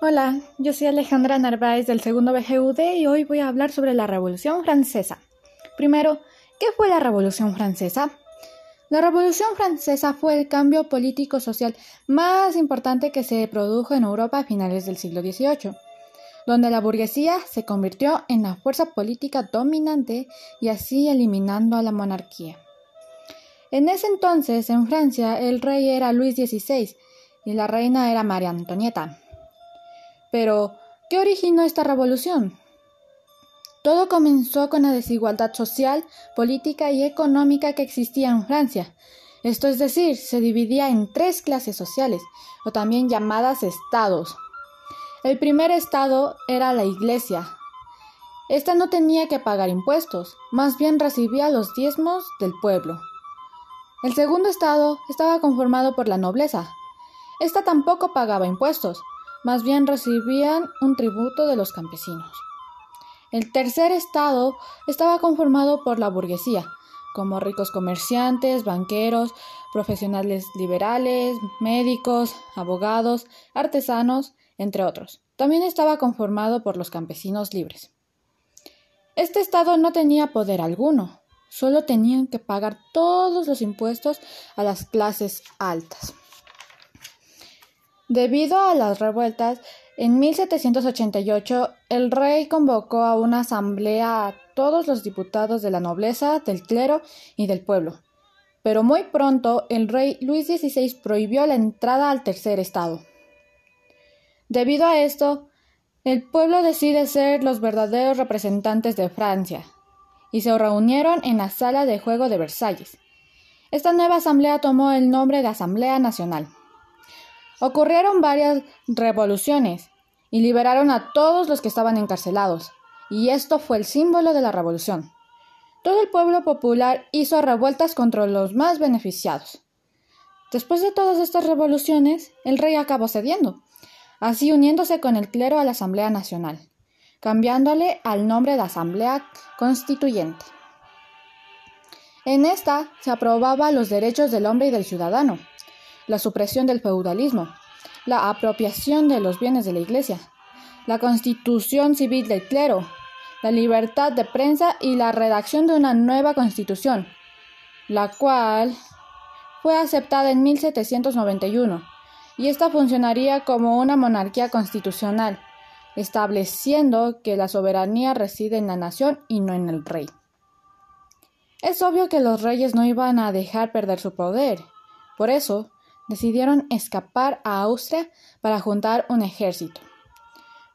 Hola, yo soy Alejandra Narváez del segundo BGUD y hoy voy a hablar sobre la Revolución Francesa. Primero, ¿qué fue la Revolución Francesa? La Revolución Francesa fue el cambio político-social más importante que se produjo en Europa a finales del siglo XVIII, donde la burguesía se convirtió en la fuerza política dominante y así eliminando a la monarquía. En ese entonces, en Francia, el rey era Luis XVI y la reina era María Antonieta. Pero, ¿qué originó esta revolución? Todo comenzó con la desigualdad social, política y económica que existía en Francia. Esto es decir, se dividía en tres clases sociales, o también llamadas estados. El primer estado era la iglesia. Esta no tenía que pagar impuestos, más bien recibía los diezmos del pueblo. El segundo estado estaba conformado por la nobleza. Esta tampoco pagaba impuestos, más bien recibían un tributo de los campesinos. El tercer estado estaba conformado por la burguesía, como ricos comerciantes, banqueros, profesionales liberales, médicos, abogados, artesanos, entre otros. También estaba conformado por los campesinos libres. Este estado no tenía poder alguno, solo tenían que pagar todos los impuestos a las clases altas. Debido a las revueltas, en 1788 el rey convocó a una asamblea a todos los diputados de la nobleza, del clero y del pueblo. Pero muy pronto el rey Luis XVI prohibió la entrada al tercer estado. Debido a esto, el pueblo decide ser los verdaderos representantes de Francia, y se reunieron en la sala de juego de Versalles. Esta nueva asamblea tomó el nombre de Asamblea Nacional. Ocurrieron varias revoluciones y liberaron a todos los que estaban encarcelados, y esto fue el símbolo de la revolución. Todo el pueblo popular hizo revueltas contra los más beneficiados. Después de todas estas revoluciones, el rey acabó cediendo, así uniéndose con el clero a la Asamblea Nacional, cambiándole al nombre de Asamblea Constituyente. En esta se aprobaba los derechos del hombre y del ciudadano, la supresión del feudalismo, la apropiación de los bienes de la Iglesia, la constitución civil del clero, la libertad de prensa y la redacción de una nueva constitución, la cual fue aceptada en 1791, y esta funcionaría como una monarquía constitucional, estableciendo que la soberanía reside en la nación y no en el rey. Es obvio que los reyes no iban a dejar perder su poder. Por eso, decidieron escapar a Austria para juntar un ejército.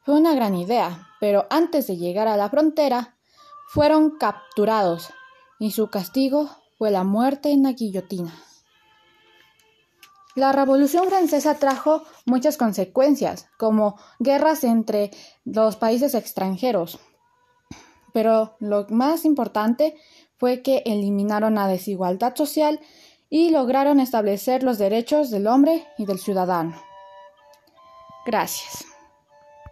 Fue una gran idea, pero antes de llegar a la frontera, fueron capturados y su castigo fue la muerte en la guillotina. La Revolución Francesa trajo muchas consecuencias, como guerras entre los países extranjeros. Pero lo más importante fue que eliminaron la desigualdad social y lograron establecer los derechos del hombre y del ciudadano. Gracias.